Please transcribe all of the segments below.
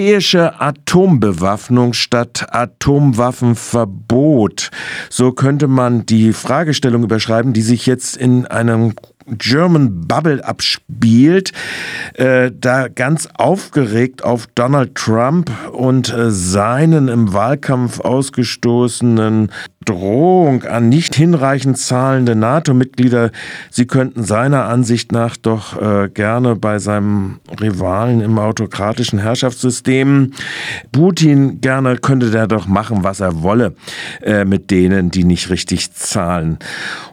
Europäische Atombewaffnung statt Atomwaffenverbot. So könnte man die Fragestellung überschreiben, die sich jetzt in einem German Bubble abspielt, äh, da ganz aufgeregt auf Donald Trump und äh, seinen im Wahlkampf ausgestoßenen Drohung an nicht hinreichend zahlende NATO-Mitglieder, sie könnten seiner Ansicht nach doch äh, gerne bei seinem Rivalen im autokratischen Herrschaftssystem Putin gerne könnte der doch machen, was er wolle äh, mit denen, die nicht richtig zahlen.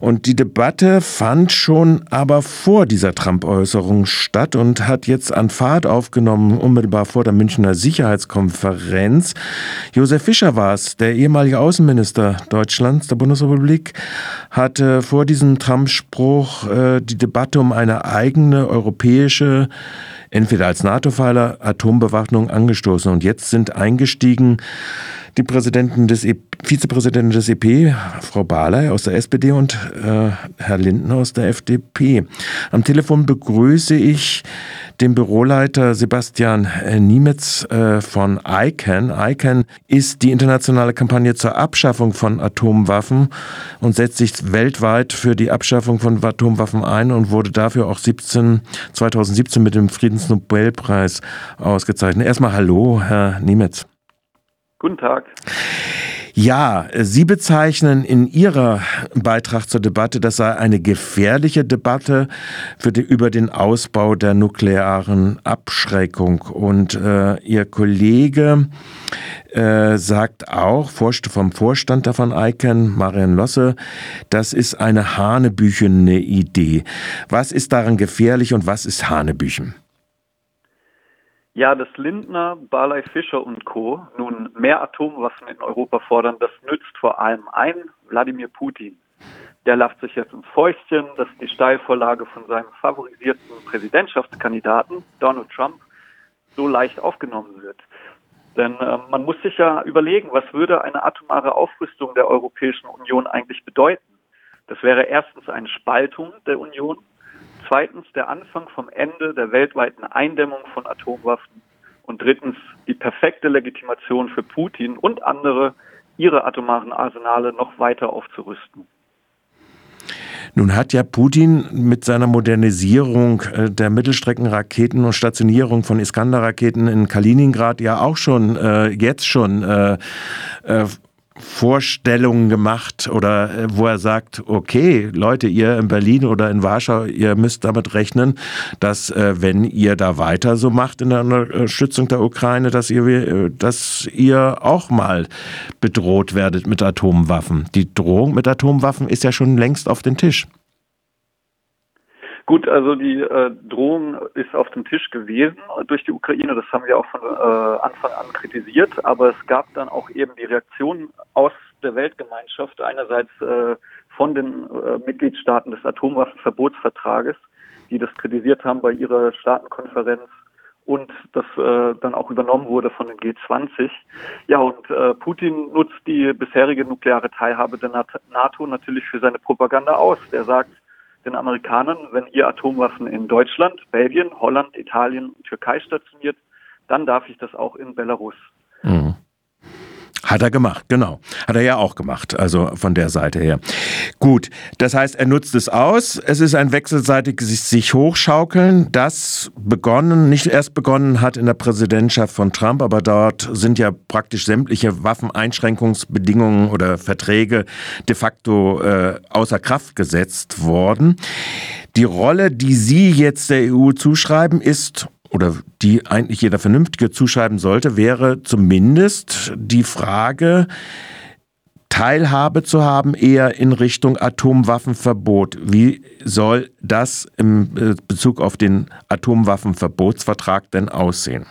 Und die Debatte fand schon aber vor dieser Trump-Äußerung statt und hat jetzt an Fahrt aufgenommen, unmittelbar vor der Münchner Sicherheitskonferenz. Josef Fischer war es, der ehemalige Außenminister Deutschlands, der Bundesrepublik, hatte vor diesem Trump-Spruch äh, die Debatte um eine eigene europäische, entweder als NATO-Pfeiler, Atombewaffnung angestoßen. Und jetzt sind eingestiegen die Präsidenten des e Vizepräsidentin des EP, Frau Barley aus der SPD und äh, Herr Linden aus der FDP. Am Telefon begrüße ich den Büroleiter Sebastian äh, Niemetz äh, von ICANN. ICANN ist die internationale Kampagne zur Abschaffung von Atomwaffen und setzt sich weltweit für die Abschaffung von Atomwaffen ein und wurde dafür auch 17, 2017 mit dem Friedensnobelpreis ausgezeichnet. Erstmal Hallo, Herr Niemetz. Guten Tag. Ja, Sie bezeichnen in Ihrer Beitrag zur Debatte, das sei eine gefährliche Debatte die, über den Ausbau der nuklearen Abschreckung. Und äh, Ihr Kollege äh, sagt auch vom Vorstand davon ICANN, Marian Losse, das ist eine hanebüchene Idee. Was ist daran gefährlich und was ist Hanebüchen? Ja, dass Lindner, Barley Fischer und Co. nun mehr Atomwaffen in Europa fordern, das nützt vor allem ein Wladimir Putin. Der lacht sich jetzt ins Fäustchen, dass die Steilvorlage von seinem favorisierten Präsidentschaftskandidaten Donald Trump so leicht aufgenommen wird. Denn äh, man muss sich ja überlegen, was würde eine atomare Aufrüstung der Europäischen Union eigentlich bedeuten? Das wäre erstens eine Spaltung der Union, Zweitens der Anfang vom Ende der weltweiten Eindämmung von Atomwaffen. Und drittens die perfekte Legitimation für Putin und andere, ihre atomaren Arsenale noch weiter aufzurüsten. Nun hat ja Putin mit seiner Modernisierung äh, der Mittelstreckenraketen und Stationierung von Iskander-Raketen in Kaliningrad ja auch schon äh, jetzt schon äh, äh Vorstellungen gemacht oder äh, wo er sagt, okay, Leute, ihr in Berlin oder in Warschau, ihr müsst damit rechnen, dass äh, wenn ihr da weiter so macht in der Unterstützung der Ukraine, dass ihr, äh, dass ihr auch mal bedroht werdet mit Atomwaffen. Die Drohung mit Atomwaffen ist ja schon längst auf den Tisch. Gut, also die äh, Drohung ist auf dem Tisch gewesen durch die Ukraine. Das haben wir auch von äh, Anfang an kritisiert. Aber es gab dann auch eben die Reaktion aus der Weltgemeinschaft, einerseits äh, von den äh, Mitgliedstaaten des Atomwaffenverbotsvertrages, die das kritisiert haben bei ihrer Staatenkonferenz und das äh, dann auch übernommen wurde von den G20. Ja, und äh, Putin nutzt die bisherige nukleare Teilhabe der NATO natürlich für seine Propaganda aus. Der sagt, den Amerikanern, wenn ihr Atomwaffen in Deutschland, Belgien, Holland, Italien und Türkei stationiert, dann darf ich das auch in Belarus. Mhm. Hat er gemacht, genau. Hat er ja auch gemacht, also von der Seite her. Gut, das heißt, er nutzt es aus. Es ist ein wechselseitiges sich hochschaukeln, das begonnen, nicht erst begonnen hat in der Präsidentschaft von Trump, aber dort sind ja praktisch sämtliche Waffeneinschränkungsbedingungen oder Verträge de facto äh, außer Kraft gesetzt worden. Die Rolle, die Sie jetzt der EU zuschreiben, ist oder die eigentlich jeder Vernünftige zuschreiben sollte, wäre zumindest die Frage, Teilhabe zu haben, eher in Richtung Atomwaffenverbot. Wie soll das im äh, Bezug auf den Atomwaffenverbotsvertrag denn aussehen?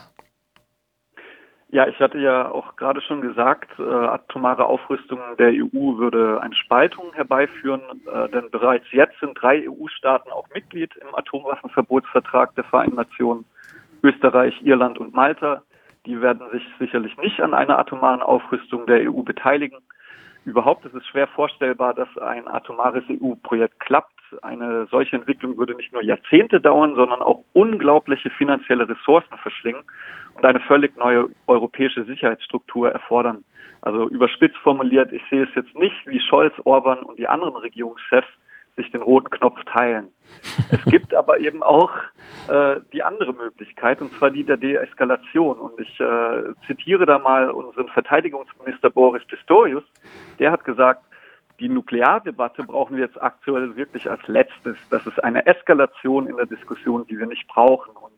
Ja, ich hatte ja auch gerade schon gesagt, äh, atomare Aufrüstung der EU würde eine Spaltung herbeiführen, äh, denn bereits jetzt sind drei EU-Staaten auch Mitglied im Atomwaffenverbotsvertrag der Vereinten Nationen. Österreich, Irland und Malta. Die werden sich sicherlich nicht an einer atomaren Aufrüstung der EU beteiligen. Überhaupt ist es schwer vorstellbar, dass ein atomares EU-Projekt klappt, eine solche Entwicklung würde nicht nur Jahrzehnte dauern, sondern auch unglaubliche finanzielle Ressourcen verschlingen und eine völlig neue europäische Sicherheitsstruktur erfordern. Also überspitzt formuliert, ich sehe es jetzt nicht, wie Scholz, Orban und die anderen Regierungschefs sich den roten Knopf teilen. Es gibt aber eben auch äh, die andere Möglichkeit, und zwar die der Deeskalation. Und ich äh, zitiere da mal unseren Verteidigungsminister Boris Pistorius. Der hat gesagt, die Nukleardebatte brauchen wir jetzt aktuell wirklich als letztes. Das ist eine Eskalation in der Diskussion, die wir nicht brauchen. Und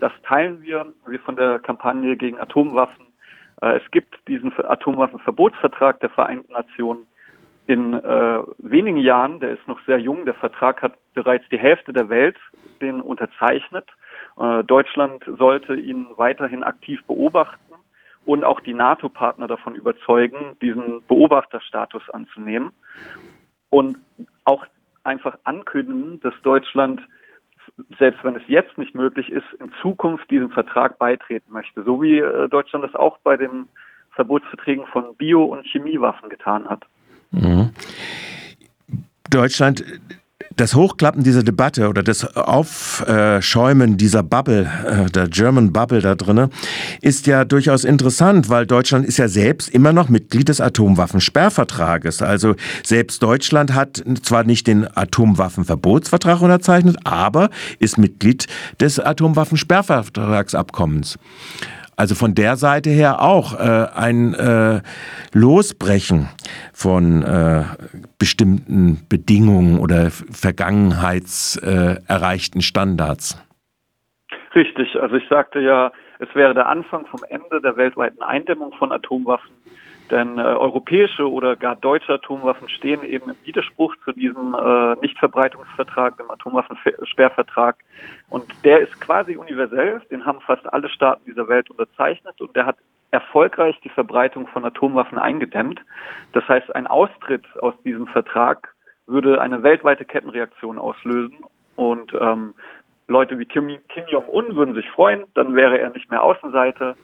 das teilen wir, wir von der Kampagne gegen Atomwaffen. Äh, es gibt diesen Atomwaffenverbotsvertrag der Vereinten Nationen in äh, wenigen Jahren, der ist noch sehr jung, der Vertrag hat bereits die Hälfte der Welt den unterzeichnet. Äh, Deutschland sollte ihn weiterhin aktiv beobachten und auch die NATO-Partner davon überzeugen, diesen Beobachterstatus anzunehmen und auch einfach ankündigen, dass Deutschland, selbst wenn es jetzt nicht möglich ist, in Zukunft diesem Vertrag beitreten möchte, so wie äh, Deutschland das auch bei den Verbotsverträgen von Bio- und Chemiewaffen getan hat. Mhm. Deutschland das Hochklappen dieser Debatte oder das Aufschäumen dieser Bubble, äh, der German Bubble da drinne, ist ja durchaus interessant, weil Deutschland ist ja selbst immer noch Mitglied des Atomwaffensperrvertrages. Also selbst Deutschland hat zwar nicht den Atomwaffenverbotsvertrag unterzeichnet, aber ist Mitglied des Atomwaffensperrvertragsabkommens. Also von der Seite her auch äh, ein äh, Losbrechen von äh, bestimmten Bedingungen oder vergangenheitserreichten Standards. Richtig, also ich sagte ja, es wäre der Anfang vom Ende der weltweiten Eindämmung von Atomwaffen denn äh, europäische oder gar deutsche Atomwaffen stehen eben im Widerspruch zu diesem äh, Nichtverbreitungsvertrag, dem Atomwaffensperrvertrag. Und der ist quasi universell, den haben fast alle Staaten dieser Welt unterzeichnet und der hat erfolgreich die Verbreitung von Atomwaffen eingedämmt. Das heißt, ein Austritt aus diesem Vertrag würde eine weltweite Kettenreaktion auslösen und ähm, Leute wie Kim, Kim Jong-un würden sich freuen, dann wäre er nicht mehr Außenseiter.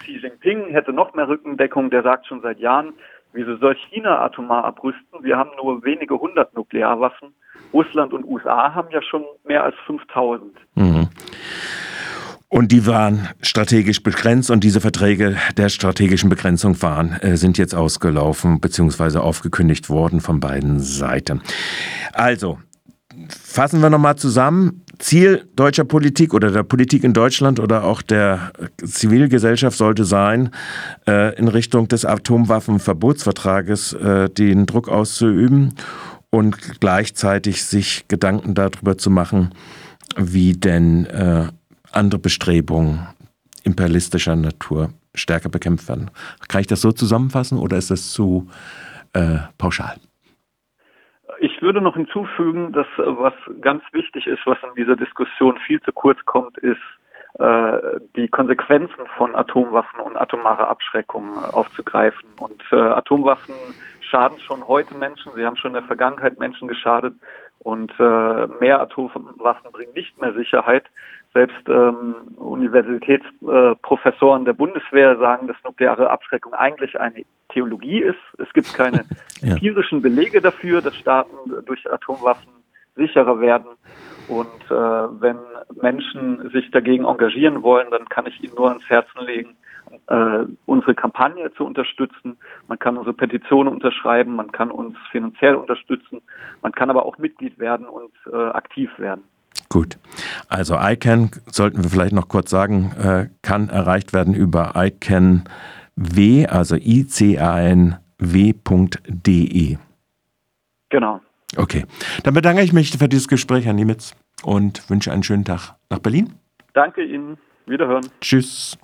Xi Jinping hätte noch mehr Rückendeckung, der sagt schon seit Jahren, wieso soll China atomar abrüsten? Wir haben nur wenige hundert Nuklearwaffen. Russland und USA haben ja schon mehr als 5000. Mhm. Und die waren strategisch begrenzt und diese Verträge der strategischen Begrenzung waren, äh, sind jetzt ausgelaufen bzw. aufgekündigt worden von beiden Seiten. Also, fassen wir nochmal zusammen. Ziel deutscher Politik oder der Politik in Deutschland oder auch der Zivilgesellschaft sollte sein, äh, in Richtung des Atomwaffenverbotsvertrages äh, den Druck auszuüben und gleichzeitig sich Gedanken darüber zu machen, wie denn äh, andere Bestrebungen imperialistischer Natur stärker bekämpft werden. Kann ich das so zusammenfassen oder ist das zu äh, pauschal? Ich würde noch hinzufügen, dass äh, was ganz wichtig ist, was in dieser Diskussion viel zu kurz kommt, ist äh, die Konsequenzen von Atomwaffen und atomarer Abschreckung äh, aufzugreifen. Und äh, Atomwaffen schaden schon heute Menschen, sie haben schon in der Vergangenheit Menschen geschadet und äh, mehr Atomwaffen bringen nicht mehr Sicherheit. Selbst ähm, Universitätsprofessoren äh, der Bundeswehr sagen, dass nukleare Abschreckung eigentlich eine Theologie ist. Es gibt keine ja. empirischen Belege dafür, dass Staaten durch Atomwaffen sicherer werden. Und äh, wenn Menschen sich dagegen engagieren wollen, dann kann ich ihnen nur ans Herzen legen, äh, unsere Kampagne zu unterstützen. Man kann unsere Petition unterschreiben, man kann uns finanziell unterstützen, man kann aber auch Mitglied werden und äh, aktiv werden. Gut. Also ICANN, sollten wir vielleicht noch kurz sagen, äh, kann erreicht werden über ICANW, also icanw.de. Genau. Okay. Dann bedanke ich mich für dieses Gespräch, Herr Niemitz, und wünsche einen schönen Tag nach Berlin. Danke Ihnen. Wiederhören. Tschüss.